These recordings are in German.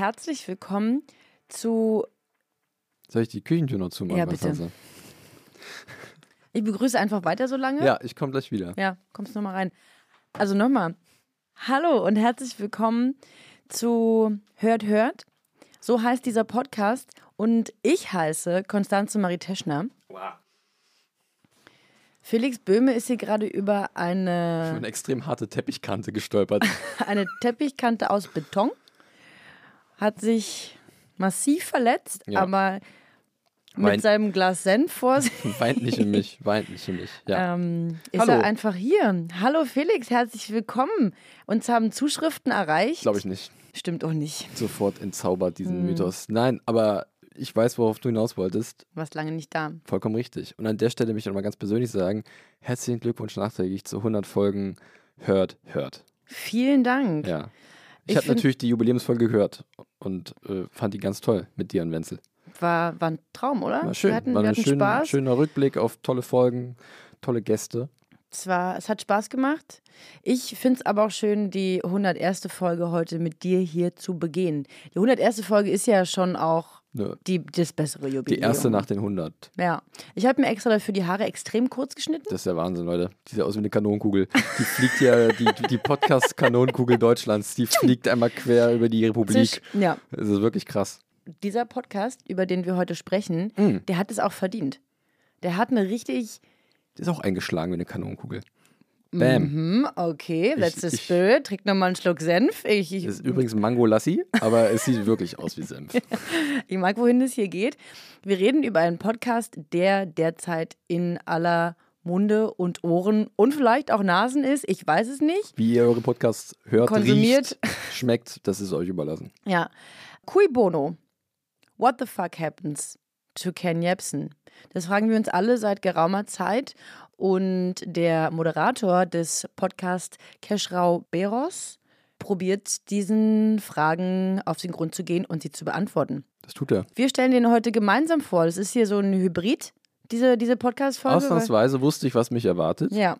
Herzlich willkommen zu. Soll ich die Küchentür noch zumachen? Ja, bitte. du? Ich begrüße einfach weiter so lange. Ja, ich komme gleich wieder. Ja, kommst nochmal rein. Also nochmal. Hallo und herzlich willkommen zu Hört, Hört. So heißt dieser Podcast und ich heiße Konstanze Marie Teschner. Felix Böhme ist hier gerade über eine, Eine extrem harte Teppichkante gestolpert. eine Teppichkante aus Beton, hat sich massiv verletzt, Ja. aber mit Weint, seinem Glas Senf vor sich weint nicht in mich, weint nicht in mich. Ja. ähm, ist Hallo. er einfach hier. Hallo Felix, herzlich willkommen. Uns haben Zuschriften erreicht. Glaube ich nicht. Stimmt auch nicht. Sofort entzaubert diesen Hm. Mythos. Nein, aber ich weiß, worauf du hinaus wolltest. Warst lange nicht da. Vollkommen richtig. Und an der Stelle möchte ich nochmal ganz persönlich sagen: Herzlichen Glückwunsch nachträglich zu 100 Folgen Hört, Hört. Vielen Dank. Ja. Ich, Ich habe natürlich die Jubiläumsfolge gehört und äh, fand die ganz toll mit dir und Wenzel. War, war ein Traum, oder? War schön. Wir hatten, War wir ein hatten schön, Spaß. schöner Rückblick auf tolle Folgen, tolle Gäste. Es, war, es hat Spaß gemacht. Ich finde es aber auch schön, die 101. Folge heute mit dir hier zu begehen. Die 101. Folge ist ja schon auch Ne, die, das bessere Jubiläum. die erste nach den 100. Ja. Ich habe mir extra dafür die Haare extrem kurz geschnitten. Das ist der Wahnsinn, Leute. Die sieht aus wie eine Kanonenkugel. Die fliegt ja, die, die- Podcast-Kanonenkugel Deutschlands, die fliegt einmal quer über die Republik. Ja. Das ist wirklich krass. dieser Podcast, über den wir heute sprechen, Mm. der hat es auch verdient. Der hat eine richtig, Die ist auch eingeschlagen wie eine Kanonenkugel. Bam. hm, okay, the ich- spirit. Trink nochmal einen Schluck Senf. Ich, ich, Das ist übrigens Mango Lassi, aber es sieht wirklich aus wie Senf. ich mag, wohin es hier geht. Wir reden über einen Podcast, der derzeit in aller Munde und Ohren und vielleicht auch Nasen ist. Ich weiß es nicht. Wie ihr eure Podcasts hört, Konsumiert. riecht, schmeckt, das ist euch überlassen. Ja. Cui Bono. What the fuck happens to Ken Jebsen? Das fragen wir uns alle seit geraumer Zeit. Und der Moderator des Podcasts Keschrau Beros probiert diesen Fragen auf den Grund zu gehen und sie zu beantworten. Das tut er. Wir stellen den heute gemeinsam vor. Das ist hier so ein Hybrid, diese, diese Podcast-Folge. Ausnahmsweise wusste ich, was mich erwartet. Ja,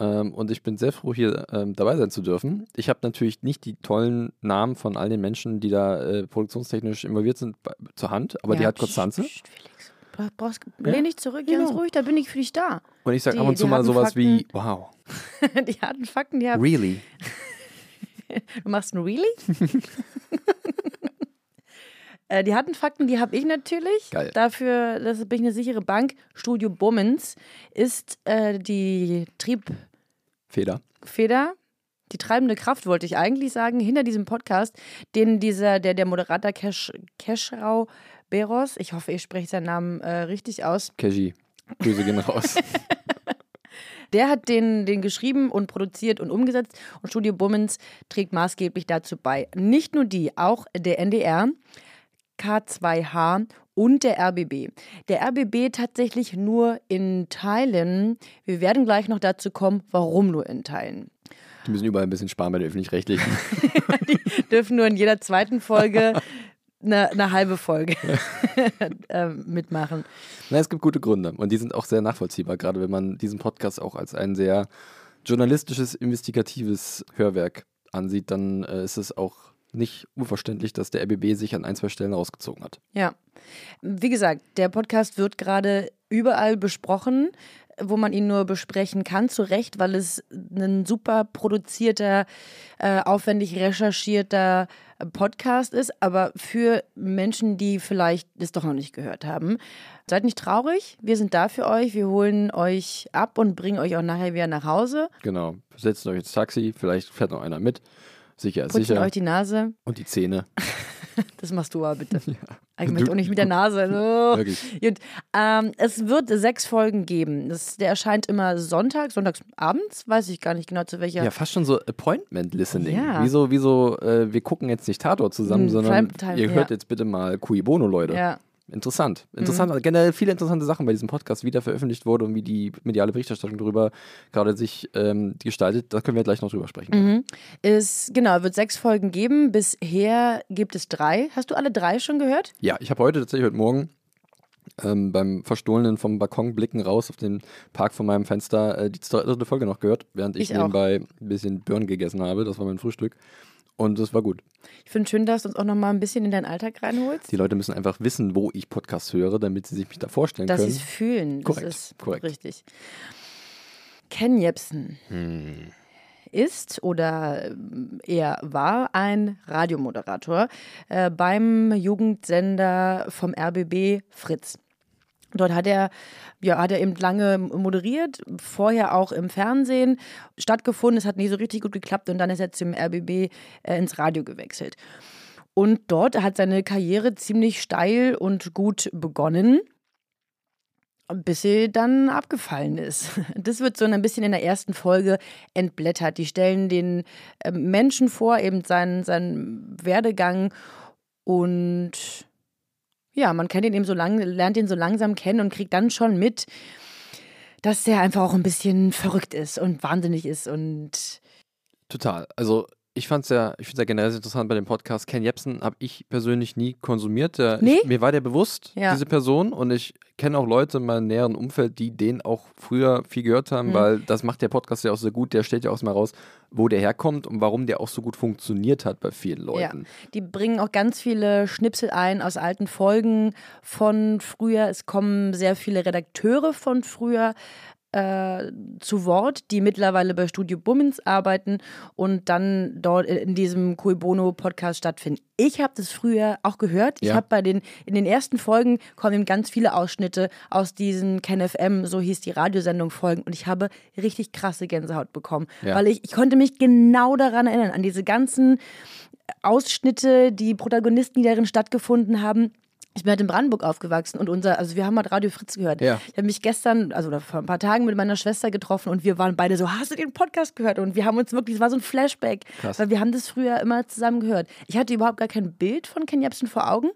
Ähm, und ich bin sehr froh, hier ähm, dabei sein zu dürfen. Ich habe natürlich nicht die tollen Namen von all den Menschen, die da äh, produktionstechnisch involviert sind, bei, zur Hand, aber die ja. hat Konstanze. Psst, psst, Felix. Du brauchst, Ja. lehn dich zurück, ganz Genau. ruhig, da bin ich für dich da. Und ich sage ab und zu mal sowas wie, Fakten. wow, die harten Fakten, die haben really? Du machst ein Really? Äh, Die harten Fakten, die habe ich natürlich. Geil. Dafür, das bin ich eine sichere Bank. Studio Bummens ist äh, die Triebfeder, Feder. die treibende Kraft, wollte ich eigentlich sagen, hinter diesem Podcast, den dieser, der, der Moderator Kesch, Keschrau Beros, ich hoffe, ich spreche seinen Namen äh, richtig aus, Keji. Grüße gehen raus. Der hat den, den geschrieben und produziert und umgesetzt und Studio Bummens trägt maßgeblich dazu bei. Nicht nur die, auch der NDR, K2H und der RBB. Der RBB tatsächlich nur in Teilen. Wir werden gleich noch dazu kommen, warum nur in Teilen. Die müssen überall ein bisschen sparen bei den Öffentlich-Rechtlichen. Dürfen nur in jeder zweiten Folge eine, eine halbe Folge ähm, mitmachen. Nein, es gibt gute Gründe und die sind auch sehr nachvollziehbar, gerade wenn man diesen Podcast auch als ein sehr journalistisches, investigatives Hörwerk ansieht, dann äh, ist es auch nicht unverständlich, dass der RBB sich an ein, zwei Stellen rausgezogen hat. Ja. Wie gesagt, der Podcast wird gerade überall besprochen, wo man ihn nur besprechen kann, zu Recht, weil es ein super produzierter, äh, aufwendig recherchierter Podcast ist. Aber für Menschen, die vielleicht das doch noch nicht gehört haben, seid nicht traurig. Wir sind da für euch. Wir holen euch ab und bringen euch auch nachher wieder nach Hause. Genau. Setzt euch ins Taxi, vielleicht fährt noch einer mit. Sicher Putzen sicher. euch die Nase. Und die Zähne. Das machst du aber bitte. Ich Du- möchte auch nicht mit der Nase. Oh. Wirklich. Gut. Ähm, es wird sechs Folgen geben. Das, der erscheint immer Sonntag, sonntags abends, weiß ich gar nicht genau zu welcher. Ja, fast schon so Appointment-Listening. Ja. Wieso, wieso, äh, wir gucken jetzt nicht Tatort zusammen, Hm, sondern Primetime, ihr hört ja. jetzt bitte mal Cui Bono, Leute. Ja. Interessant. Interessant. Also Generell viele interessante Sachen bei diesem Podcast, wie der veröffentlicht wurde und wie die mediale Berichterstattung darüber gerade sich ähm, gestaltet. Da können wir gleich noch drüber sprechen. Mhm. Es, genau, wird sechs Folgen geben. Bisher gibt es drei. Hast du alle drei schon gehört? Ja, ich habe heute tatsächlich heute Morgen ähm, beim Verstohlenen vom Balkon blicken raus auf den Park von meinem Fenster äh, die dritte Folge noch gehört, während ich, Ich nebenbei ein bisschen Birnen gegessen habe. Das war mein Frühstück. Und das war gut. Ich finde schön, dass du uns auch noch mal ein bisschen in deinen Alltag reinholst. Die Leute müssen einfach wissen, wo ich Podcasts höre, damit sie sich mich da vorstellen dass sie können. es fühlen. Korrekt, Das ist korrekt. richtig. Ken Jebsen Hm. ist oder ähm, er war ein Radiomoderator äh, beim Jugendsender vom RBB Fritz. Dort hat er, ja, hat er eben lange moderiert, vorher auch im Fernsehen stattgefunden. Es hat nie so richtig gut geklappt und dann ist er zum RBB äh, ins Radio gewechselt. Und dort hat seine Karriere ziemlich steil und gut begonnen, bis sie dann abgefallen ist. Das wird so ein bisschen in der ersten Folge entblättert. Die stellen den äh, Menschen vor, eben seinen, seinen Werdegang und ja, man kennt ihn eben so lang, lernt ihn so langsam kennen und kriegt dann schon mit, dass der einfach auch ein bisschen verrückt ist und wahnsinnig ist und Total. Also ich fand's ja, ich finde es ja generell sehr interessant bei dem Podcast. Ken Jebsen habe ich persönlich nie konsumiert. Der, Nee? ich, mir war der bewusst, Ja. diese Person. Und ich kenne auch Leute in meinem näheren Umfeld, die den auch früher viel gehört haben, Mhm. weil das macht der Podcast ja auch sehr gut. Der stellt ja auch mal raus, wo der herkommt und warum der auch so gut funktioniert hat bei vielen Leuten. Die bringen auch ganz viele Schnipsel ein aus alten Folgen von früher. Es kommen sehr viele Redakteure von früher äh, zu Wort, die mittlerweile bei Studio Bummens arbeiten und dann dort in diesem Cui Bono Podcast stattfinden. Ich habe das früher auch gehört. Ich Ja. habe bei den in den ersten Folgen kommen ganz viele Ausschnitte aus diesen Ken FM, so hieß die Radiosendung Folgen und ich habe richtig krasse Gänsehaut bekommen, Ja. weil ich ich konnte mich genau daran erinnern an diese ganzen Ausschnitte, die Protagonisten, die darin stattgefunden haben. Ich bin halt in Brandenburg aufgewachsen und unser, also wir haben halt Radio Fritz gehört. Ja. Ich habe mich gestern, also vor ein paar Tagen mit meiner Schwester getroffen und wir waren beide so, hast du den Podcast gehört? Und wir haben uns wirklich, es war so ein Flashback, Krass. weil wir haben das früher immer zusammen gehört. Ich hatte überhaupt gar kein Bild von Ken Jebsen vor Augen.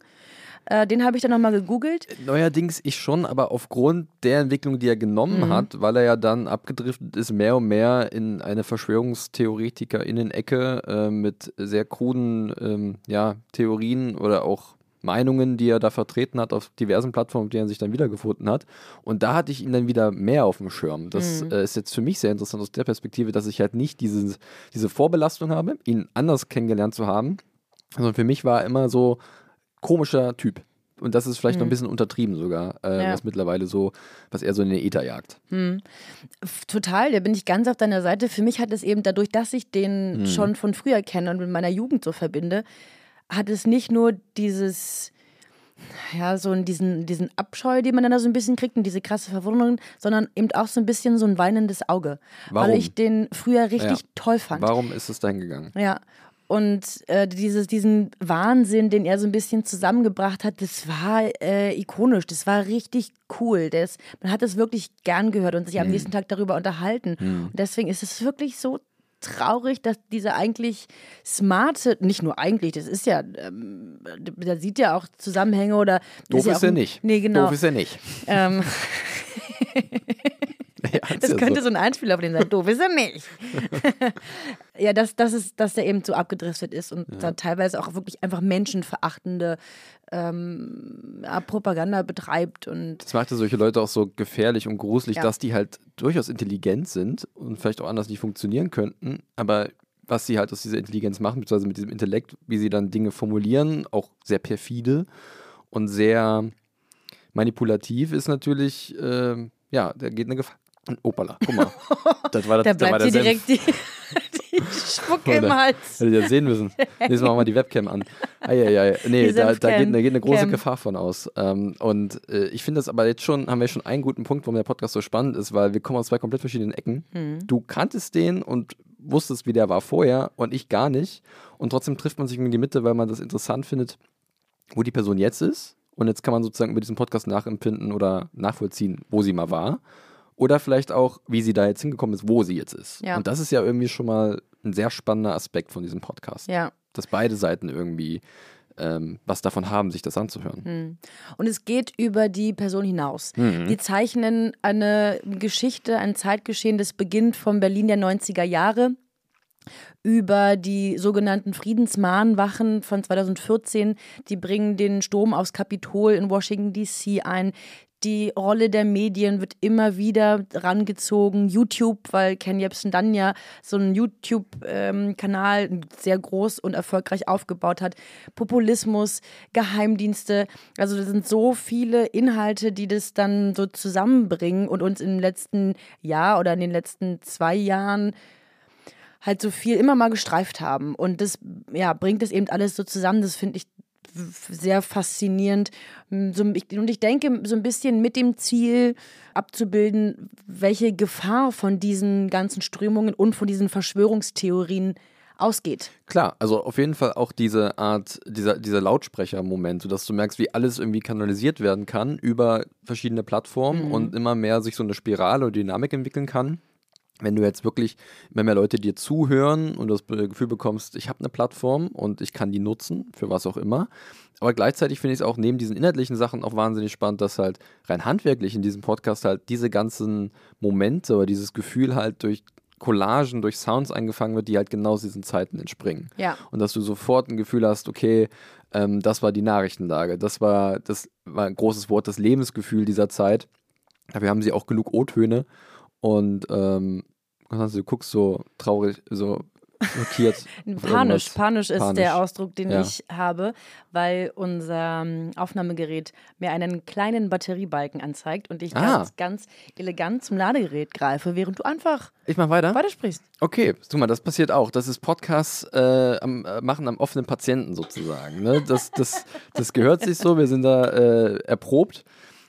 Äh, den habe ich dann nochmal gegoogelt. Neuerdings ich schon, aber aufgrund der Entwicklung, die er genommen Mhm. hat, weil er ja dann abgedriftet ist, mehr und mehr in eine Verschwörungstheoretiker-Innen-Ecke äh, mit sehr kruden ähm, ja, Theorien oder auch Meinungen, die er da vertreten hat auf diversen Plattformen, auf denen er sich dann wiedergefunden hat. Und da hatte ich ihn dann wieder mehr auf dem Schirm. Das Mhm. äh, ist jetzt für mich sehr interessant aus der Perspektive, dass ich halt nicht dieses, diese Vorbelastung habe, ihn anders kennengelernt zu haben, sondern für mich war er immer so komischer Typ. Und das ist vielleicht noch ein bisschen untertrieben sogar, äh, Mhm. Ja. was mittlerweile so, was er so in den Äther jagt. F- Total, da bin ich ganz auf deiner Seite. Für mich hat es eben dadurch, dass ich den schon von früher kenne und mit meiner Jugend so verbinde, hat es nicht nur dieses, ja, so diesen, diesen Abscheu, den man dann da so ein bisschen kriegt und diese krasse Verwunderung, sondern eben auch so ein bisschen so ein weinendes Auge. Warum? Weil ich den früher richtig Ja. toll fand. Warum ist es dahin gegangen? Ja. Und äh, dieses, diesen Wahnsinn, den er so ein bisschen zusammengebracht hat, das war äh, ikonisch, das war richtig cool. Das, man hat es wirklich gern gehört und sich am nächsten Tag darüber unterhalten. Und deswegen ist es wirklich so traurig, dass dieser eigentlich smarte, nicht nur eigentlich, das ist ja, ähm, da sieht ja auch Zusammenhänge oder. Doof ja ist er nicht. Nee, genau. Doof ist er nicht. ähm, Ja, das ja könnte so. so ein Einspieler auf den sein. Doof ist er nicht. ja, dass, dass, es, dass er eben so abgedriftet ist und da teilweise auch wirklich einfach menschenverachtende ähm, ja, Propaganda betreibt. Und Das machte solche Leute auch so gefährlich und gruselig, Ja. dass die halt durchaus intelligent sind und vielleicht auch anders nicht funktionieren könnten, aber was sie halt aus dieser Intelligenz machen, beziehungsweise mit diesem Intellekt, wie sie dann Dinge formulieren, auch sehr perfide und sehr manipulativ ist natürlich, ähm, ja, da geht eine Gefahr. Opala, guck mal. Das war, das, da da war bleibt der dir direkt die, die Spucke im Hals. Hättet ihr das sehen müssen. Nächstes Mal machen wir die Webcam an. Eieiei. Nee, da, da, geht, da geht eine große Cam. Gefahr von aus. Ähm, und äh, ich finde das aber jetzt schon, haben wir schon einen guten Punkt, warum der Podcast so spannend ist, weil wir kommen aus zwei komplett verschiedenen Ecken. Hm. Du kanntest den und wusstest, wie der war vorher und ich gar nicht. Und trotzdem trifft man sich in die Mitte, weil man das interessant findet, wo die Person jetzt ist. Und jetzt kann man sozusagen über diesen Podcast nachempfinden oder nachvollziehen, wo sie mal war. Oder vielleicht auch, wie sie da jetzt hingekommen ist, wo sie jetzt ist. Ja. Und das ist ja irgendwie schon mal ein sehr spannender Aspekt von diesem Podcast. Ja. Dass beide Seiten irgendwie ähm, was davon haben, sich das anzuhören. Hm. Und es geht über die Person hinaus. Die zeichnen eine Geschichte, ein Zeitgeschehen, das beginnt vom Berlin der 90er Jahre über die sogenannten Friedensmahnwachen von 2014. Die bringen den Sturm aufs Kapitol in Washington, D.C. ein. Die Rolle der Medien wird immer wieder rangezogen. YouTube, weil Ken Jebsen dann ja so einen YouTube-Kanal sehr groß und erfolgreich aufgebaut hat. Populismus, Geheimdienste. Also das sind so viele Inhalte, die das dann so zusammenbringen und uns im letzten Jahr oder in den letzten zwei Jahren halt so viel immer mal gestreift haben. Und das ja, bringt es eben alles so zusammen. Das finde ich sehr faszinierend. So, ich, und ich denke, so ein bisschen mit dem Ziel abzubilden, welche Gefahr von diesen ganzen Strömungen und von diesen Verschwörungstheorien ausgeht. Klar, also auf jeden Fall auch diese Art, dieser, dieser Lautsprecher-Moment, sodass du merkst, wie alles irgendwie kanalisiert werden kann über verschiedene Plattformen und immer mehr sich so eine Spirale oder Dynamik entwickeln kann. Wenn du jetzt wirklich immer mehr Leute dir zuhören und das Gefühl bekommst, ich habe eine Plattform und ich kann die nutzen, für was auch immer. Aber gleichzeitig finde ich es auch neben diesen inhaltlichen Sachen auch wahnsinnig spannend, dass halt rein handwerklich in diesem Podcast halt diese ganzen Momente oder dieses Gefühl halt durch Collagen, durch Sounds eingefangen wird, die halt genau aus diesen Zeiten entspringen. Ja. Und dass du sofort ein Gefühl hast, okay, ähm, das war die Nachrichtenlage, das war, das war ein großes Wort, das Lebensgefühl dieser Zeit. Dafür haben sie auch genug O-Töne. Und ähm, Konstanze, du guckst so traurig, so schockiert. auf Panisch, panisch ist Panisch. der Ausdruck, den Ja. ich habe, weil unser ähm, Aufnahmegerät mir einen kleinen Batteriebalken anzeigt und ich Ah. ganz, ganz elegant zum Ladegerät greife, während du einfach Ich mach weiter. weitersprichst. Okay, guck mal, das passiert auch. Das ist Podcasts äh, am, äh, machen am offenen Patienten sozusagen. Ne? Das, das, das gehört sich so. Wir sind da äh, erprobt.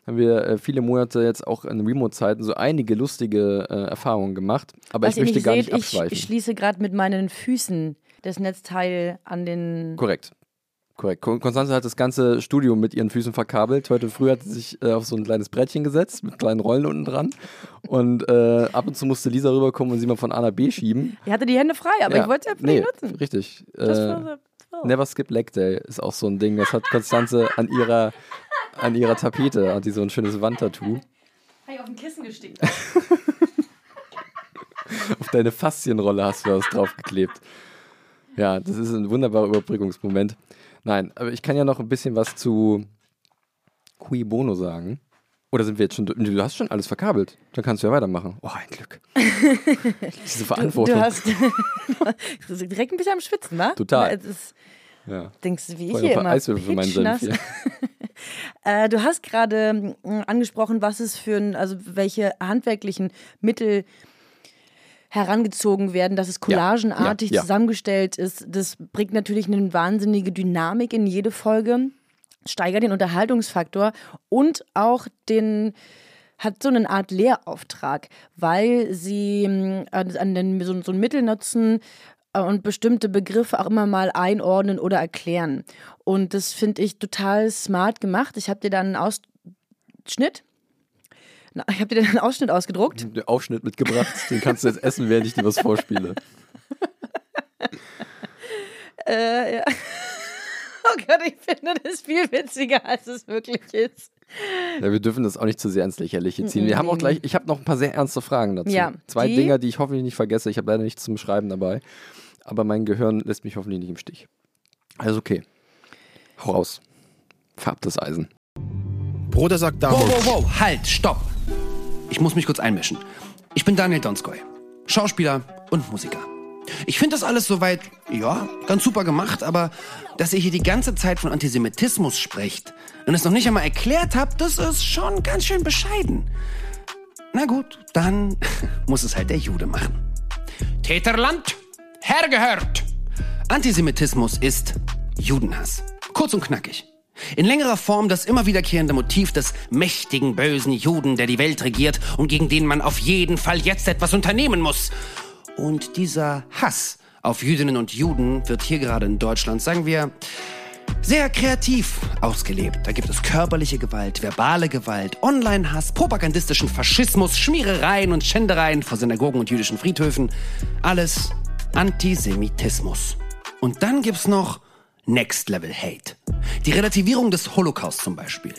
Haben wir äh, viele Monate jetzt auch in Remote-Zeiten so einige lustige äh, Erfahrungen gemacht. Aber Was ich möchte nicht gar seht, nicht ich, abschweifen. ich schließe gerade mit meinen Füßen das Netzteil an den. Korrekt. Korrekt. Kon- Konstanze hat das ganze Studio mit ihren Füßen verkabelt. Heute früh hat sie sich äh, auf so ein kleines Brettchen gesetzt mit kleinen Rollen unten dran. Und äh, ab und zu musste Lisa rüberkommen und sie mal von A nach B schieben. Ich hatte die Hände frei, aber ich wollte ja für nee, dich nutzen. Richtig. Äh. Never Skip Leg Day ist auch so ein Ding. Das hat Konstanze an ihrer, an ihrer Tapete, hat die so ein schönes Wandtattoo. Habe ich auf ein Kissen gestickt. Auf deine Faszienrolle hast du das draufgeklebt. Ja, das ist ein wunderbarer Überbrückungsmoment. Nein, aber ich kann ja noch ein bisschen was zu Cui Bono sagen. Oder sind wir jetzt schon. Du du hast schon alles verkabelt. Dann kannst du ja weitermachen. Oh, ein Glück. Diese Verantwortung. Du hast du bist direkt ein bisschen am Schwitzen, wa? Total. Es ist, ja. denkst du, wie ich hier immer. Eiswürfel für meinen Senf. Äh, du hast gerade mh, angesprochen, was es für ein, also welche handwerklichen Mittel herangezogen werden, dass es collagenartig ja, ja. zusammengestellt ist. Das bringt natürlich eine wahnsinnige Dynamik in jede Folge, steigert den Unterhaltungsfaktor und auch den hat so eine Art Lehrauftrag, weil sie mh, an den, so, so ein Mittel nutzen äh, und bestimmte Begriffe auch immer mal einordnen oder erklären. Und das finde ich total smart gemacht. Ich habe dir dann einen Ausschnitt, ich habe dir einen Ausschnitt ausgedruckt. Den Aufschnitt mitgebracht. Den kannst du jetzt essen, während ich dir was vorspiele. Äh, ja. Oh Gott, ich finde das viel witziger, als es wirklich ist. Ja, wir dürfen das auch nicht zu sehr ins Lächerliche ziehen. Wir haben auch gleich, ich habe noch ein paar sehr ernste Fragen dazu. Ja, Zwei die- Dinger, die ich hoffentlich nicht vergesse. Ich habe leider nichts zum Schreiben dabei. Aber mein Gehirn lässt mich hoffentlich nicht im Stich. Also okay. Hau raus. Farb das Eisen. Bruder sagt Wow, Damon. wow, wow, halt, stopp. Ich muss mich kurz einmischen. Ich bin Daniel Donskoy, Schauspieler und Musiker. Ich finde das alles soweit, ja, ganz super gemacht, aber dass ihr hier die ganze Zeit von Antisemitismus sprecht und es noch nicht einmal erklärt habt, das ist schon ganz schön bescheiden. Na gut, dann muss es halt der Jude machen. Täterland, hergehört. Antisemitismus ist Judenhass. Kurz und knackig. In längerer Form das immer wiederkehrende Motiv des mächtigen, bösen Juden, der die Welt regiert und gegen den man auf jeden Fall jetzt etwas unternehmen muss. Und dieser Hass auf Jüdinnen und Juden wird hier gerade in Deutschland, sagen wir, sehr kreativ ausgelebt. Da gibt es körperliche Gewalt, verbale Gewalt, Online-Hass, propagandistischen Faschismus, Schmierereien und Schändereien vor Synagogen und jüdischen Friedhöfen. Alles Antisemitismus. Und dann gibt's noch Next Level Hate. Die Relativierung des Holocaust zum Beispiel.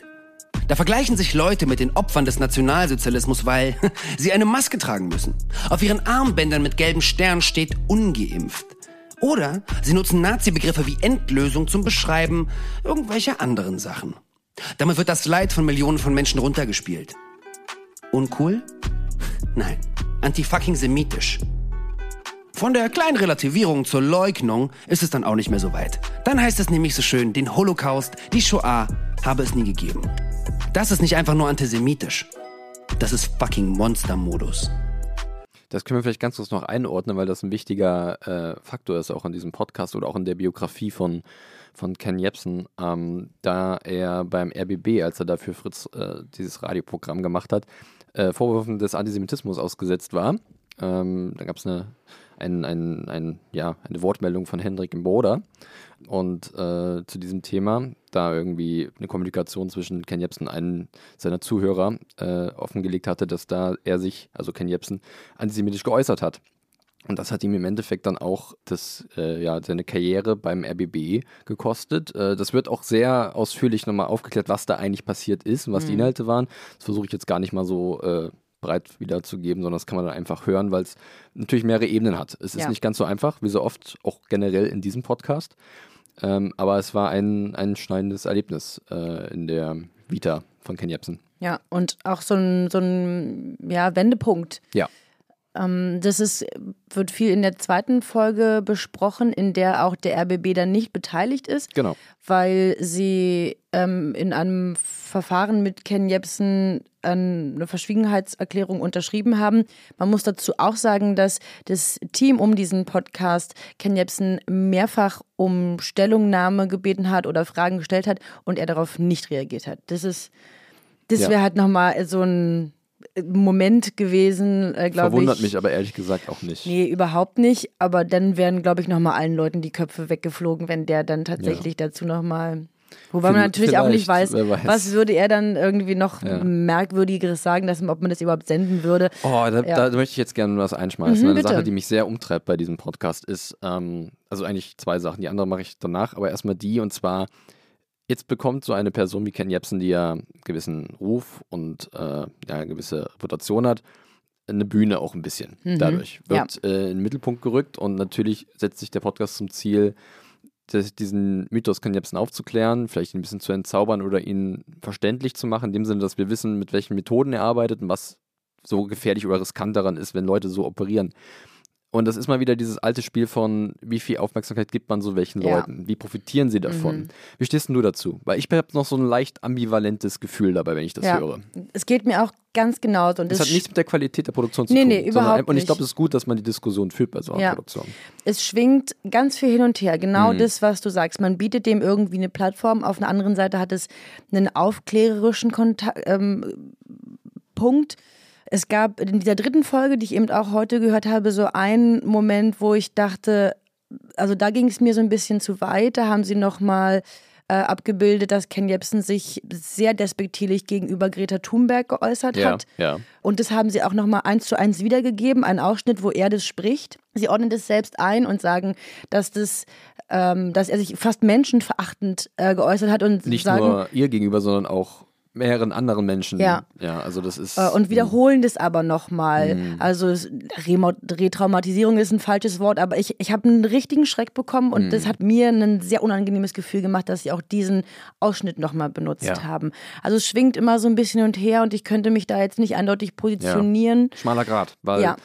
Da vergleichen sich Leute mit den Opfern des Nationalsozialismus, weil sie eine Maske tragen müssen. Auf ihren Armbändern mit gelben Sternen steht ungeimpft. Oder sie nutzen Nazi-Begriffe wie Endlösung zum Beschreiben irgendwelcher anderen Sachen. Damit wird das Leid von Millionen von Menschen runtergespielt. Uncool? Nein. Anti-fucking semitisch. Von der kleinen Relativierung zur Leugnung ist es dann auch nicht mehr so weit. Dann heißt es nämlich so schön, den Holocaust, die Shoah habe es nie gegeben. Das ist nicht einfach nur antisemitisch. Das ist fucking Monster-Modus. Das können wir vielleicht ganz kurz noch einordnen, weil das ein wichtiger äh, Faktor ist, auch in diesem Podcast oder auch in der Biografie von, von Ken Jebsen, ähm, da er beim RBB, als er dafür Fritz äh, dieses Radioprogramm gemacht hat, äh, Vorwürfen des Antisemitismus ausgesetzt war. Ähm, da gab es eine, ein, ein, ein, ja, eine Wortmeldung von Hendrik im Broder und äh, zu diesem Thema, da irgendwie eine Kommunikation zwischen Ken Jebsen und einem seiner Zuhörer äh, offengelegt hatte, dass da er sich, also Ken Jebsen, antisemitisch geäußert hat. Und das hat ihm im Endeffekt dann auch das, äh, ja, seine Karriere beim RBB gekostet. Äh, das wird auch sehr ausführlich nochmal aufgeklärt, was da eigentlich passiert ist und was die Inhalte waren. Das versuche ich jetzt gar nicht mal so äh, breit wiederzugeben, sondern das kann man dann einfach hören, weil es natürlich mehrere Ebenen hat. Es ist Ja. nicht ganz so einfach, wie so oft, auch generell in diesem Podcast. Ähm, aber es war ein, ein schneidendes Erlebnis äh, in der Vita von Ken Jebsen. Ja, und auch so ein, so ein ja, Wendepunkt. Ja. Ähm, das ist, wird viel in der zweiten Folge besprochen, in der auch der RBB dann nicht beteiligt ist, Genau. weil sie ähm, in einem Verfahren mit Ken Jebsen eine Verschwiegenheitserklärung unterschrieben haben. Man muss dazu auch sagen, dass das Team um diesen Podcast Ken Jebsen mehrfach um Stellungnahme gebeten hat oder Fragen gestellt hat und er darauf nicht reagiert hat. Das ist, das Ja. wäre halt nochmal so ein Moment gewesen, äh, glaube ich. Verwundert mich aber ehrlich gesagt auch nicht. Nee, überhaupt nicht. Aber dann wären, glaube ich, nochmal allen Leuten die Köpfe weggeflogen, wenn der dann tatsächlich dazu nochmal. Wobei man natürlich auch nicht weiß, weiß. was würde er dann irgendwie noch Ja. Merkwürdigeres sagen, dass, ob man das überhaupt senden würde. Oh, da, Ja. da möchte ich jetzt gerne was einschmeißen. Mhm, Eine bitte. Sache, die mich sehr umtreibt bei diesem Podcast ist, ähm, also eigentlich zwei Sachen. Die andere mache ich danach, aber erstmal die und zwar, jetzt bekommt so eine Person wie Ken Jebsen, die ja einen gewissen Ruf und äh, ja, eine gewisse Reputation hat, eine Bühne auch ein bisschen dadurch. Mhm. Ja. Wird äh, in den Mittelpunkt gerückt und natürlich setzt sich der Podcast zum Ziel, diesen Mythos Ken Jebsen aufzuklären, vielleicht ein bisschen zu entzaubern oder ihn verständlich zu machen, in dem Sinne, dass wir wissen, mit welchen Methoden er arbeitet und was so gefährlich oder riskant daran ist, wenn Leute so operieren. Und das ist mal wieder dieses alte Spiel von, wie viel Aufmerksamkeit gibt man so welchen Ja. Leuten? Wie profitieren sie davon? Mhm. Wie stehst denn du dazu? Weil ich habe noch so ein leicht ambivalentes Gefühl dabei, wenn ich das Ja. höre. Es geht mir auch ganz genauso. Und Das das hat nichts mit der Qualität der Produktion zu Nee, tun. nee, überhaupt ein- Und ich nicht. glaube, es ist gut, dass man die Diskussion führt bei so einer Ja. Produktion. es schwingt ganz viel hin und her. Genau Mhm. das, was du sagst. Man bietet dem irgendwie eine Plattform. Auf der anderen Seite hat es einen aufklärerischen Kontakt, ähm, Punkt. Es gab in dieser dritten Folge, die ich eben auch heute gehört habe, so einen Moment, wo ich dachte, also da ging es mir so ein bisschen zu weit. Da haben sie nochmal äh, abgebildet, dass Ken Jebsen sich sehr despektierlich gegenüber Greta Thunberg geäußert Ja, hat. ja. Und das haben sie auch nochmal eins zu eins wiedergegeben, ein Ausschnitt, wo er das spricht. Sie ordnen das selbst ein und sagen, dass das, ähm, dass er sich fast menschenverachtend äh, geäußert hat und Nicht sagen, nur ihr gegenüber, sondern auch mehreren anderen Menschen. Ja. Ja, also das ist. äh, und wiederholen das aber nochmal. Mhm. Also Retraumatisierung ist ein falsches Wort, aber ich, ich habe einen richtigen Schreck bekommen und Mhm. das hat mir ein sehr unangenehmes Gefühl gemacht, dass sie auch diesen Ausschnitt nochmal benutzt Ja. haben. Also es schwingt immer so ein bisschen hin und her und ich könnte mich da jetzt nicht eindeutig positionieren. schmaler Grad, weil Ja.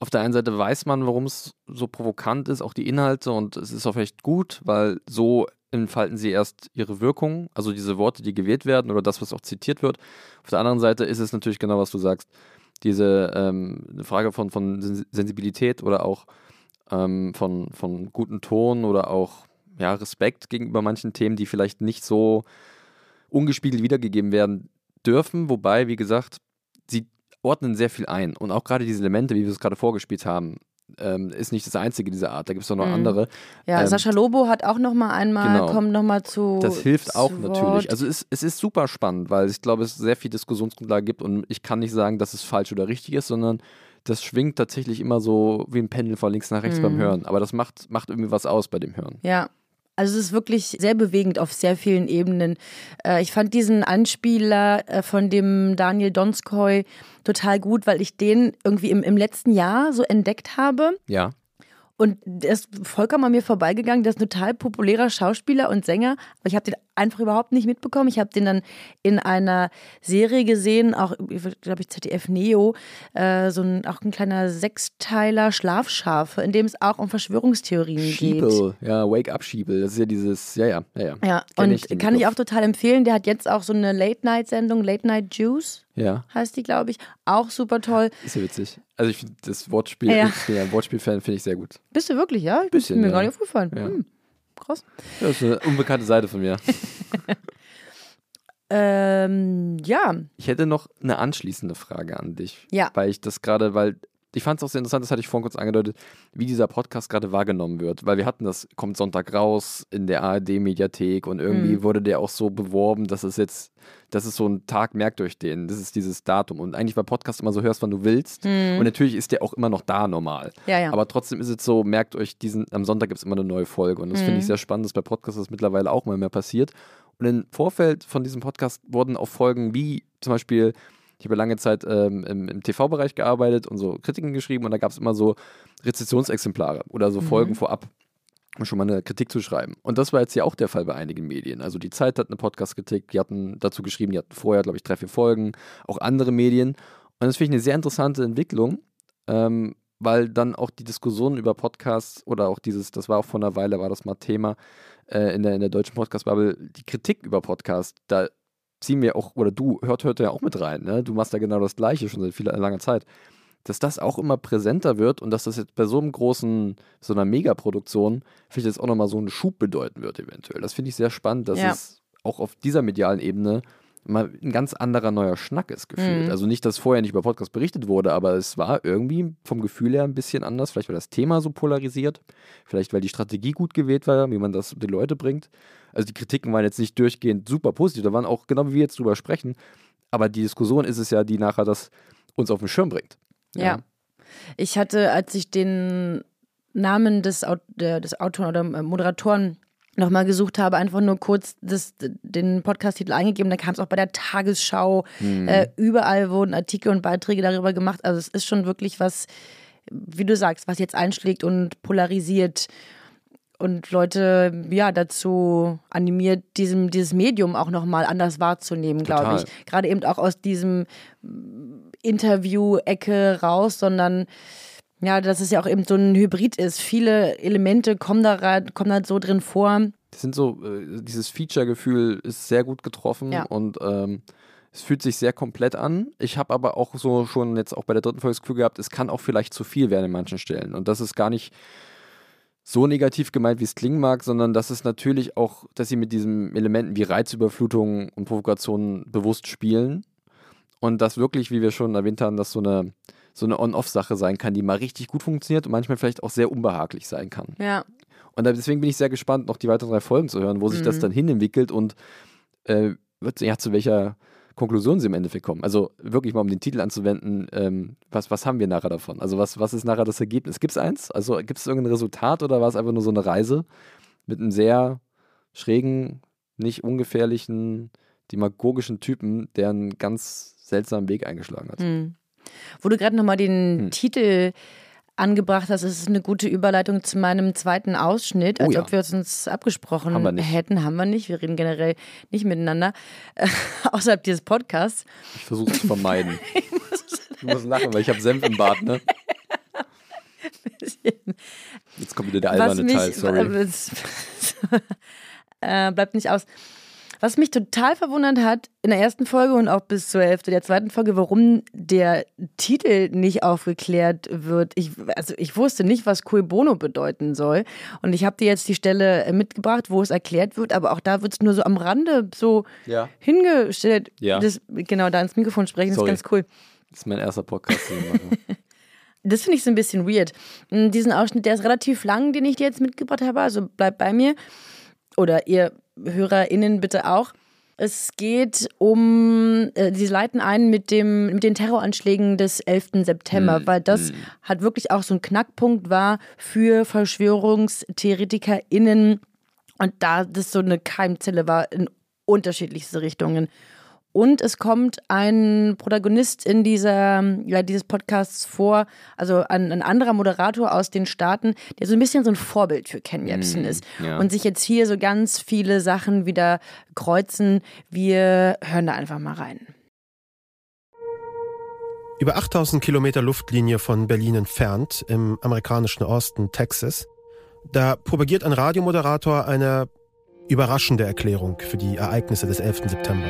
auf der einen Seite weiß man, warum es so provokant ist, auch die Inhalte und es ist auch echt gut, weil so entfalten sie erst ihre Wirkung, also diese Worte, die gewählt werden oder das, was auch zitiert wird. Auf der anderen Seite ist es natürlich genau, was du sagst, diese ähm, Frage von, von Sen- Sensibilität oder auch ähm, von, von gutem Ton oder auch ja, Respekt gegenüber manchen Themen, die vielleicht nicht so ungespiegelt wiedergegeben werden dürfen, wobei, wie gesagt, sie ordnen sehr viel ein. Und auch gerade diese Elemente, wie wir es gerade vorgespielt haben, ähm, ist nicht das einzige dieser Art. Da gibt es auch noch Mhm. andere. Ja, Ähm, Sascha Lobo hat auch noch mal einmal, genau. kommt noch mal zu Das hilft auch zu natürlich. Wort. Also es, es ist super spannend, weil ich glaube, es sehr viel Diskussionsgrundlage gibt und ich kann nicht sagen, dass es falsch oder richtig ist, sondern das schwingt tatsächlich immer so wie ein Pendel von links nach rechts Mhm. beim Hören. Aber das macht, macht irgendwie was aus bei dem Hören. Ja. Also es ist wirklich sehr bewegend auf sehr vielen Ebenen. Äh, ich fand diesen Anspieler äh, von dem Daniel Donskoy total gut, weil ich den irgendwie im, im letzten Jahr so entdeckt habe. Ja. Und der ist vollkommen an mir vorbeigegangen. Der ist ein total populärer Schauspieler und Sänger. Aber ich habe den einfach überhaupt nicht mitbekommen. Ich habe den dann in einer Serie gesehen, auch, glaube ich, ZDF Neo, äh, so ein, auch ein kleiner Sechsteiler Schlafschafe, in dem es auch um Verschwörungstheorien geht. Schiebel, ja, Wake Up Schiebel. Das ist ja dieses, ja, ja, ja, ja. Ja, und ich kann ich auch total empfehlen. Der hat jetzt auch so eine Late-Night-Sendung, Late-Night Juice Ja, heißt die, glaube ich. Auch super toll. ist ja witzig. Also ich finde das Wortspiel, Ja. ich bin ja ein Wortspiel-Fan, finde ich sehr gut. Bist du wirklich, ja? Bisschen, Mir ja. gar nicht aufgefallen. Ja. Hm, krass. Das ist eine unbekannte Seite von mir. Ähm, ja, Ich hätte noch eine anschließende Frage an dich. Ja. Weil ich das gerade, weil ich fand es auch sehr interessant, das hatte ich vorhin kurz angedeutet, wie dieser Podcast gerade wahrgenommen wird. Weil wir hatten das, kommt Sonntag raus in der ARD-Mediathek und irgendwie Mhm. wurde der auch so beworben, dass es jetzt, das ist so ein Tag, merkt euch den, das ist dieses Datum. Und eigentlich bei Podcast immer so hörst, wann du willst. Und natürlich ist der auch immer noch da normal. Mhm. Ja, ja. Aber trotzdem ist es so, merkt euch, diesen, am Sonntag gibt es immer eine neue Folge. Und das finde Mhm. ich sehr spannend, dass bei Podcasts das mittlerweile auch mal mehr passiert. Und im Vorfeld von diesem Podcast wurden auch Folgen wie zum Beispiel, ich habe lange Zeit ähm, im, im TV-Bereich gearbeitet und so Kritiken geschrieben und da gab es immer so Rezessionsexemplare oder so Folgen vorab, um schon mal eine Kritik zu schreiben. Und das war jetzt ja auch der Fall bei einigen Medien. Also die Zeit hat eine Podcast-Kritik, die hatten dazu geschrieben, die hatten vorher, glaube ich, drei, vier Folgen, auch andere Medien. Und das finde ich eine sehr interessante Entwicklung, ähm, weil dann auch die Diskussion über Podcasts oder auch dieses, das war auch vor einer Weile, war das mal Thema äh, in, der, in der deutschen Podcast-Bubble, die Kritik über Podcasts, da ziehen wir auch, oder du hört, hört ja auch mit rein, ne? Du machst da genau das Gleiche schon seit viel, langer Zeit. Dass das auch immer präsenter wird und dass das jetzt bei so einem großen, so einer Megaproduktion, vielleicht jetzt auch nochmal so einen Schub bedeuten wird, eventuell. Das finde ich sehr spannend, dass Ja. es auch auf dieser medialen Ebene mal ein ganz anderer neuer Schnack ist gefühlt. Mhm. Also nicht, dass vorher nicht über Podcasts berichtet wurde, aber es war irgendwie vom Gefühl her ein bisschen anders. Vielleicht weil das Thema so polarisiert, vielleicht weil die Strategie gut gewählt war, wie man das die Leute bringt. Also die Kritiken waren jetzt nicht durchgehend super positiv, da waren auch genau wie wir jetzt drüber sprechen. Aber die Diskussion ist es ja, die nachher das uns auf den Schirm bringt. Ja. Ich hatte, als ich den Namen des, des Autoren oder äh, Moderatoren nochmal gesucht habe, einfach nur kurz das, den Podcast-Titel eingegeben, da kam es auch bei der Tagesschau. Äh, überall wurden Artikel und Beiträge darüber gemacht. Also es ist schon wirklich was, wie du sagst, was jetzt einschlägt und polarisiert und Leute ja dazu animiert, diesem, dieses Medium auch nochmal anders wahrzunehmen, glaube ich. Gerade eben auch aus diesem Interview-Ecke raus, sondern ja, dass es ja auch eben so ein Hybrid ist. Viele Elemente kommen da, kommen da so drin vor. Das sind so, äh, dieses Feature-Gefühl ist sehr gut getroffen Ja. und ähm, es fühlt sich sehr komplett an. Ich habe aber auch so schon jetzt auch bei der dritten Folge das Gefühl gehabt, es kann auch vielleicht zu viel werden in manchen Stellen. Und das ist gar nicht so negativ gemeint, wie es klingen mag, sondern dass es natürlich auch, dass sie mit diesen Elementen wie Reizüberflutung und Provokationen bewusst spielen. Und das wirklich, wie wir schon erwähnt haben, dass so eine, so eine On-Off-Sache sein kann, die mal richtig gut funktioniert und manchmal vielleicht auch sehr unbehaglich sein kann. Ja. Und deswegen bin ich sehr gespannt, noch die weiteren drei Folgen zu hören, wo sich Mhm. das dann hin entwickelt und äh, wird, ja, zu welcher Konklusion sie im Endeffekt kommen. Also wirklich mal um den Titel anzuwenden, ähm, was, was haben wir nachher davon? Also was, was ist nachher das Ergebnis? Gibt es eins? Also gibt es irgendein Resultat oder war es einfach nur so eine Reise mit einem sehr schrägen, nicht ungefährlichen, demagogischen Typen, der einen ganz seltsamen Weg eingeschlagen hat? Hm. Wo du gerade nochmal den Hm. Titel angebracht hast, ist es eine gute Überleitung zu meinem zweiten Ausschnitt, Oh als ja. ob wir es uns abgesprochen Haben hätten. Haben wir nicht. Wir reden generell nicht miteinander, äh, außerhalb dieses Podcasts. Ich versuche es zu vermeiden. du musst lachen, weil ich habe Senf im Bart, ne? Jetzt kommt wieder der alberne Teil, sorry. äh, bleibt nicht aus. Was mich total verwundert hat in der ersten Folge und auch bis zur Hälfte der zweiten Folge, warum der Titel nicht aufgeklärt wird. Ich, also ich wusste nicht, was Cui Bono bedeuten soll. Und ich habe dir jetzt die Stelle äh, mitgebracht, wo es erklärt wird, aber auch da wird es nur so am Rande so Ja. hingestellt. Ja. Das, genau, da ins Mikrofon sprechen, Sorry. ist ganz cool. Das ist mein erster Podcast, den ich mache. das finde ich so ein bisschen weird. Mm, Diesen Ausschnitt, der ist relativ lang, den ich dir jetzt mitgebracht habe, also bleibt bei mir. Oder ihr HörerInnen bitte auch. Es geht um, äh, sie leiten ein mit, dem, mit den Terroranschlägen des 11. September, Hm, weil das hm. hat wirklich auch so ein Knackpunkt war für VerschwörungstheoretikerInnen und da das so eine Keimzelle war in unterschiedlichste Richtungen. Und es kommt ein Protagonist in dieser, ja, dieses Podcasts vor, also ein, ein anderer Moderator aus den Staaten, der so ein bisschen so ein Vorbild für Ken Jebsen Mm, ist. ja. Und sich jetzt hier so ganz viele Sachen wieder kreuzen. Wir hören da einfach mal rein. Über 8000 Kilometer Luftlinie von Berlin entfernt, im amerikanischen Osten Texas, da propagiert ein Radiomoderator eine überraschende Erklärung für die Ereignisse des 11. September.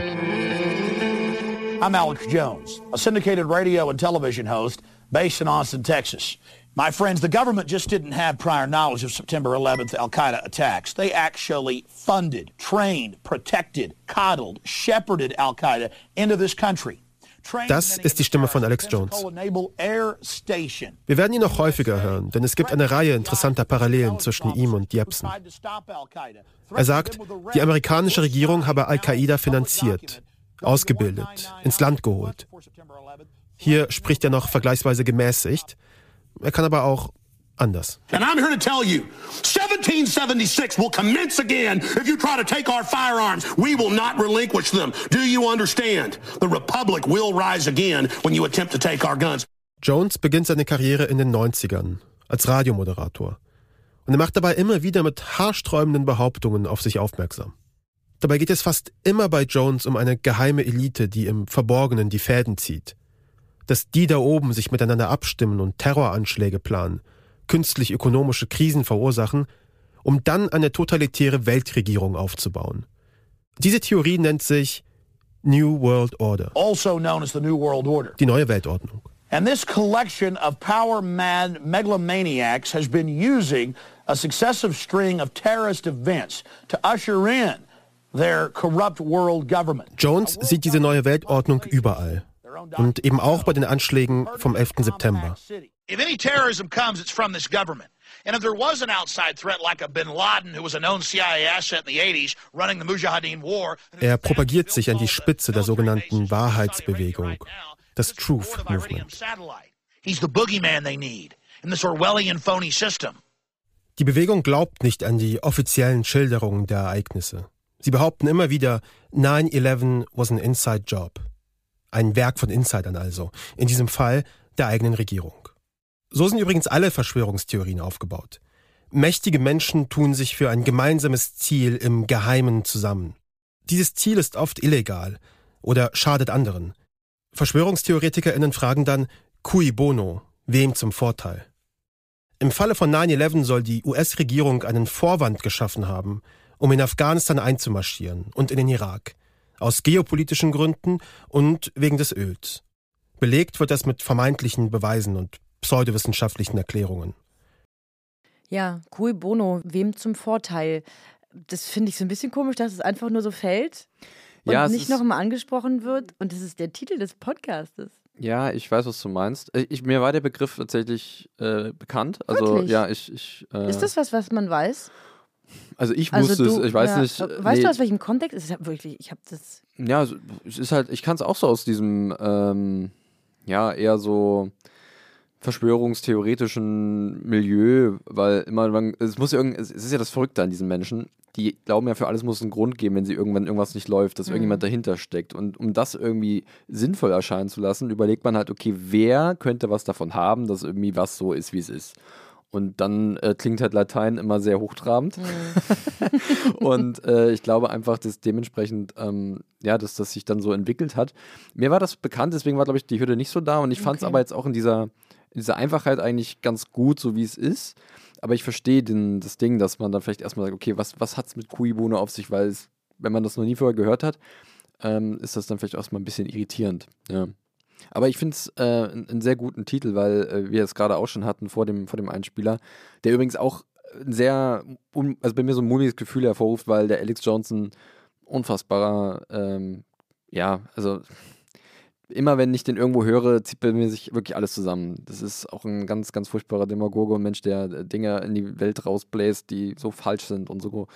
I'm Alex Jones, a syndicated radio and television host based in Austin, Texas. My friends, the government just didn't have prior knowledge of September 11th Al Qaeda attacks. They actually funded, trained, protected, coddled, shepherded Al Qaeda into this country. Das ist die Stimme von Alex Jones. Wir werden ihn noch häufiger hören, denn es gibt eine Reihe interessanter Parallelen zwischen ihm und Jepsen. Er sagt, die amerikanische Regierung habe Al-Qaida finanziert, ausgebildet, ins Land geholt. Hier spricht er noch vergleichsweise gemäßigt. Er kann aber auch anders. And I'm here to tell you, 1776 will commence again if you try to take our firearms. We will not relinquish them. Do you understand? The Republic will rise again when you attempt to take our guns. Jones beginnt seine Karriere in den 90ern als Radiomoderator. Und er macht dabei immer wieder mit haarsträubenden Behauptungen auf sich aufmerksam. Dabei geht es fast immer bei Jones um eine geheime Elite, die im Verborgenen die Fäden zieht. Dass die da oben sich miteinander abstimmen und Terroranschläge planen, künstlich ökonomische Krisen verursachen, um dann eine totalitäre Weltregierung aufzubauen. Diese Theorie nennt sich New World Order, Also known as the New World Order. die neue Weltordnung. And this collection of power-mad megalomaniacs has been using a successive string of terrorist events to usher in their corrupt world government. Jones sieht diese neue Weltordnung überall. Und eben auch bei den Anschlägen vom 11. September. If any terrorism comes, it's from this government. And if there was an outside threat like a bin Laden, who was a known CIA asset in the 80s, running the Mujahideen War. Er propagiert sich an die Spitze der sogenannten Wahrheitsbewegung, das Truth Movement. He's the boogeyman they need in this Orwellian phony system. Die Bewegung glaubt nicht an die offiziellen Schilderungen der Ereignisse. Sie behaupten immer wieder, 9-11 was an inside job. Ein Werk von Insidern also, in diesem Fall der eigenen Regierung. So sind übrigens alle Verschwörungstheorien aufgebaut. Mächtige Menschen tun sich für ein gemeinsames Ziel im Geheimen zusammen. Dieses Ziel ist oft illegal oder schadet anderen. VerschwörungstheoretikerInnen fragen dann, cui bono, wem zum Vorteil? Im Falle von 9-11 soll die US-Regierung einen Vorwand geschaffen haben, um in Afghanistan einzumarschieren und in den Irak. Aus geopolitischen Gründen und wegen des Öls. Belegt wird das mit vermeintlichen Beweisen und pseudowissenschaftlichen Erklärungen. Ja, cui bono, wem zum Vorteil? Das finde ich so ein bisschen komisch, dass es einfach nur so fällt und Ja, es nicht nochmal angesprochen wird. Und das ist der Titel des Podcastes. Ja, ich weiß, was du meinst. Äh, Ich, mir war der Begriff tatsächlich äh, bekannt. Also Wirklich? ja, ich, ich äh, Ist das was, was man weiß? Also ich Also wusste du, es, ich weiß ja, nicht. Weißt nee, du aus welchem Kontext? Es ist ja wirklich, ich habe das. Ja, also, es ist halt, ich kann es auch so aus diesem, ähm, ja, eher so verschwörungstheoretischen Milieu, weil immer, man, es muss ja irgend, es ist ja das Verrückte an diesen Menschen. Die glauben ja, für alles muss es einen Grund geben, wenn sie irgendwann irgendwas nicht läuft, dass irgendjemand dahinter steckt. Und um das irgendwie sinnvoll erscheinen zu lassen, überlegt man halt, okay, wer könnte was davon haben, dass irgendwie was so ist, wie es ist. Und dann äh, klingt halt Latein immer sehr hochtrabend. und äh, ich glaube einfach, dass dementsprechend, ähm, ja, dass das sich dann so entwickelt hat. Mir war das bekannt, deswegen war, glaube ich, die Hürde nicht so da. Und ich fand es aber jetzt auch in dieser, in dieser Einfachheit eigentlich ganz gut, so wie es ist. Aber ich verstehe den- das Ding, dass man dann vielleicht erstmal sagt, okay, was, was hat es mit Kuibono auf sich? Weil es, wenn man das noch nie vorher gehört hat, ähm, ist das dann vielleicht erstmal ein bisschen irritierend. Ja. Aber ich finde es äh, einen sehr guten Titel, weil äh, wir es gerade auch schon hatten vor dem, vor dem Einspieler, der übrigens auch ein sehr, un, also bei mir so ein mulmiges Gefühl hervorruft, weil der Alex Johnson unfassbarer, ähm, ja, also immer wenn ich den irgendwo höre, zieht bei mir sich wirklich alles zusammen. Das ist auch ein ganz, ganz furchtbarer Demagoge und Mensch, der äh, Dinge in die Welt rausbläst, die so falsch sind und so,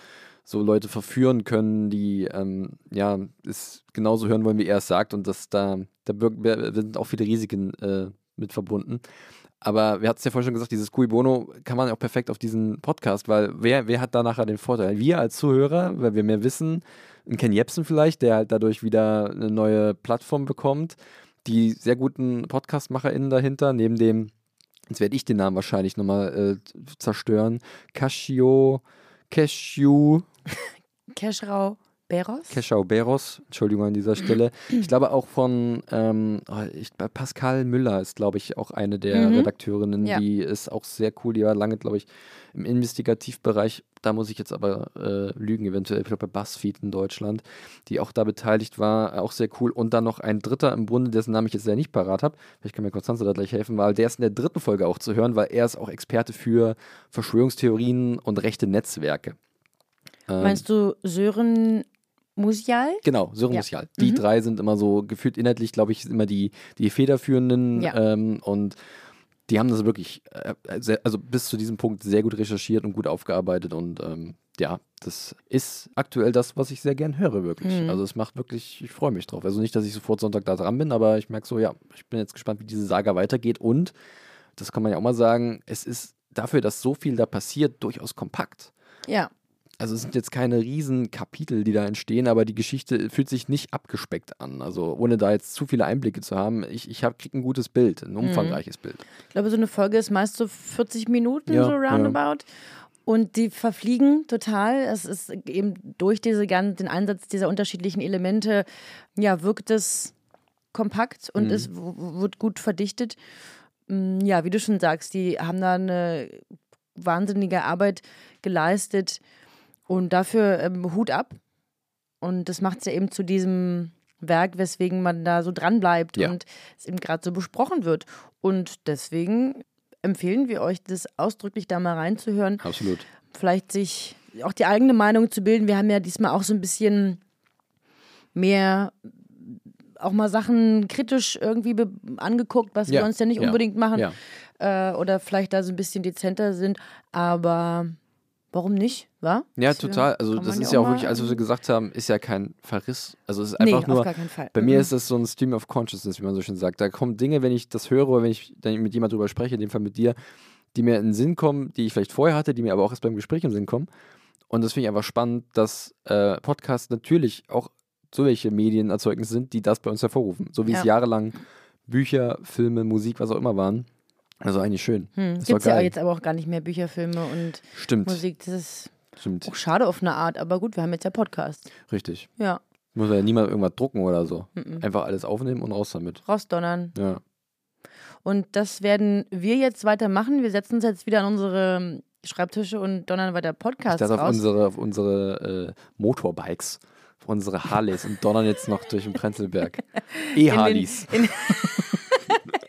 so Leute verführen können, die ähm, ja es genauso hören wollen, wie er es sagt. Und das da, da sind auch viele Risiken äh, mit verbunden. Aber wir hatten es ja vorhin schon gesagt, dieses Cui Bono kann man auch perfekt auf diesen Podcast, weil wer, wer hat da nachher den Vorteil? Wir als Zuhörer, weil wir mehr wissen, ein Ken Jebsen vielleicht, der halt dadurch wieder eine neue Plattform bekommt, die sehr guten PodcastmacherInnen dahinter, neben dem, jetzt werde ich den Namen wahrscheinlich nochmal äh, zerstören, Cascio, Cashew. Keschrau. Beros? Keschau Beros, Entschuldigung an dieser Stelle. Ich glaube auch von ähm, oh, ich, Pascal Müller ist, glaube ich, auch eine der mhm. Redakteurinnen, ja. die ist auch sehr cool. Die war lange, glaube ich, im Investigativbereich. Da muss ich jetzt aber äh, lügen, eventuell, ich glaube bei BuzzFeed in Deutschland, die auch da beteiligt war. Auch sehr cool. Und dann noch ein dritter im Bunde, dessen Namen ich jetzt ja nicht parat habe. Vielleicht kann mir Konstanze da gleich helfen, weil der ist in der dritten Folge auch zu hören, weil er ist auch Experte für Verschwörungstheorien und rechte Netzwerke. Meinst du Sören Musial? Genau, Sören ja. Musial. Die mhm. drei sind immer so gefühlt inhaltlich, glaube ich, immer die, die federführenden ja. ähm, und die haben das wirklich, äh, sehr, also bis zu diesem Punkt sehr gut recherchiert und gut aufgearbeitet und ähm, ja, das ist aktuell das, was ich sehr gern höre, wirklich. Mhm. Also es macht wirklich, ich freue mich drauf. Also nicht, dass ich sofort Sonntag da dran bin, aber ich merke so, ja, ich bin jetzt gespannt, wie diese Saga weitergeht und, das kann man ja auch mal sagen, es ist dafür, dass so viel da passiert, durchaus kompakt. Ja also es sind jetzt keine riesen Kapitel, die da entstehen, aber die Geschichte fühlt sich nicht abgespeckt an. Also ohne da jetzt zu viele Einblicke zu haben, ich, ich kriege ein gutes Bild, ein mhm. umfangreiches mhm. Bild. Ich glaube, so eine Folge ist meist so 40 Minuten, ja, so roundabout. Ja. Und die verfliegen total. Es ist eben durch diese den Einsatz dieser unterschiedlichen Elemente, ja, wirkt es kompakt und mhm. es wird gut verdichtet. Mm, ja, wie du schon sagst, die haben da eine wahnsinnige Arbeit geleistet und dafür ähm, Hut ab. Und das macht es ja eben zu diesem Werk, weswegen man da so dran bleibt ja. und es eben gerade so besprochen wird. Und deswegen empfehlen wir euch, das ausdrücklich da mal reinzuhören. Absolut. Vielleicht sich auch die eigene Meinung zu bilden. Wir haben ja diesmal auch so ein bisschen mehr auch mal Sachen kritisch irgendwie angeguckt, was ja. wir uns ja nicht ja. unbedingt machen. Äh, oder vielleicht da so ein bisschen dezenter sind. Aber Warum nicht, wa? Ja, total. Also das ist ja auch wirklich, als wir gesagt haben, ist ja kein Verriss. Also es ist einfach nee, nur, bei mir mhm. ist das so ein Stream of Consciousness, wie man so schön sagt. Da kommen Dinge, wenn ich das höre oder wenn ich dann mit jemand drüber spreche, in dem Fall mit dir, die mir in den Sinn kommen, die ich vielleicht vorher hatte, die mir aber auch erst beim Gespräch in den Sinn kommen. Und das finde ich einfach spannend, dass äh, Podcasts natürlich auch so welche Medienerzeugnisse sind, die das bei uns hervorrufen. So wie ja. es jahrelang Bücher, Filme, Musik, was auch immer waren. Also eigentlich schön. Hm. Gibt es ja jetzt aber auch gar nicht mehr Bücher, Filme und Stimmt. Musik. Das ist Stimmt. auch schade auf eine Art, aber gut, wir haben jetzt ja Podcast. Richtig. Ja. Muss ja niemand irgendwas drucken oder so. Mhm. Einfach alles aufnehmen und raus damit. Rausdonnern. Ja. Und das werden wir jetzt weitermachen. Wir setzen uns jetzt wieder an unsere Schreibtische und donnern weiter Podcasts das auf unsere, auf unsere äh, Motorbikes, auf unsere Harleys und donnern jetzt noch durch den Prenzlberg. E-Harleys.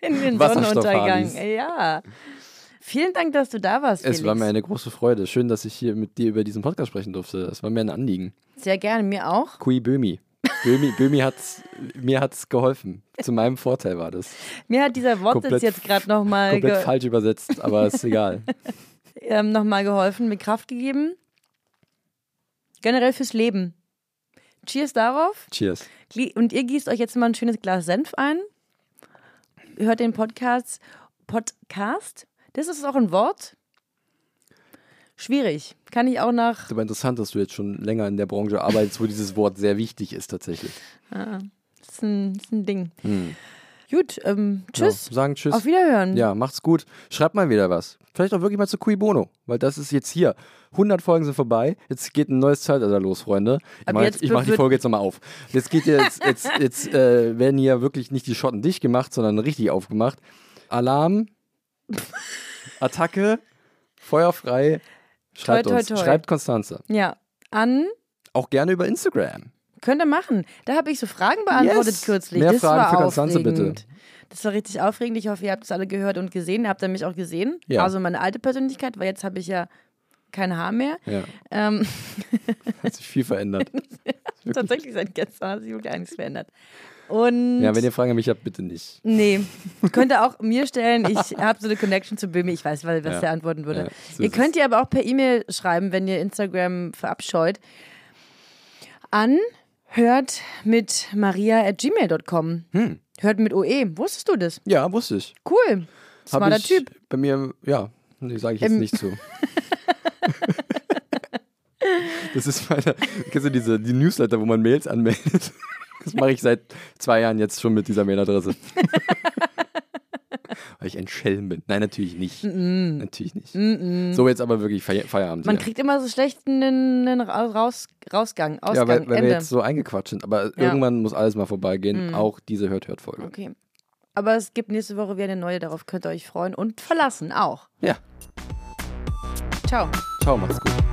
in den Sonnenuntergang. Ja. Vielen Dank, dass du da warst. Felix. Es war mir eine große Freude. Schön, dass ich hier mit dir über diesen Podcast sprechen durfte. Es war mir ein Anliegen. Sehr gerne, mir auch. Kui Bömi. Bömi, Bömi hat's, mir hat es geholfen. Zu meinem Vorteil war das. Mir hat dieser Wortsitz jetzt gerade nochmal. Komplett falsch übersetzt, aber ist egal. ähm, nochmal geholfen, mir Kraft gegeben. Generell fürs Leben. Cheers darauf. Cheers. Und ihr gießt euch jetzt mal ein schönes Glas Senf ein hört den Podcast. Podcast? Das ist auch ein Wort? Schwierig. Kann ich auch nach. ist aber interessant, dass du jetzt schon länger in der Branche arbeitest, wo dieses Wort sehr wichtig ist, tatsächlich. Ah, das ist ein, das ist ein Ding. Hm. Gut, ähm, tschüss. Ja, sagen tschüss. Auf Wiederhören. Ja, macht's gut. Schreibt mal wieder was. Vielleicht auch wirklich mal zu Cui Bono, weil das ist jetzt hier. 100 Folgen sind vorbei. Jetzt geht ein neues Zeitalter los, Freunde. Ich mache mach die Folge jetzt nochmal auf. Jetzt geht jetzt, jetzt, jetzt äh, werden hier wirklich nicht die Schotten dicht gemacht, sondern richtig aufgemacht. Alarm, Attacke, feuerfrei. Schreibt toi, toi, toi. uns. Schreibt Konstanze. Ja. An. Auch gerne über Instagram. Könnt ihr machen. Da habe ich so Fragen beantwortet yes. kürzlich. Mehr das Fragen für Konstanze, bitte. Das war richtig aufregend. Ich hoffe, ihr habt es alle gehört und gesehen. Ihr habt ihr mich auch gesehen. Ja. Also meine alte Persönlichkeit, weil jetzt habe ich ja kein Haar mehr. Ja. Ähm. Hat sich viel verändert. Tatsächlich seit gestern hat sich wirklich einiges verändert. Und Ja, wenn ihr Fragen an mich habt, bitte nicht. Nee, könnt ihr auch mir stellen. Ich habe so eine Connection zu Böhmi. Ich weiß, was Ja. der antworten würde. Ja, so ihr könnt ihr aber auch per E-Mail schreiben, wenn ihr Instagram verabscheut. An hört mit maria at gmail.com. Hm. Hört mit OE. Wusstest du das? Ja, wusste ich. Cool. Smarter ich Typ. Bei mir, ja, nee, sage ich jetzt Ähm. nicht zu. das ist meine, kennst du diese die Newsletter, wo man Mails anmeldet? Das mache ich seit zwei Jahren jetzt schon mit dieser Mailadresse. Weil ich ein Schelm bin. Nein, natürlich nicht. Natürlich nicht. So, jetzt aber wirklich Feier Feierabend. Man hier. kriegt immer so schlechten einen Raus, Rausgang, Ausgang, ja, weil, weil wir jetzt so eingequatscht sind. Aber Ja. Irgendwann muss alles mal vorbeigehen. Auch diese Hört-Hört-Folge. Okay. Aber es gibt nächste Woche wieder eine neue, darauf könnt ihr euch freuen und verlassen auch. Ja, Ciao. ciao, macht's gut.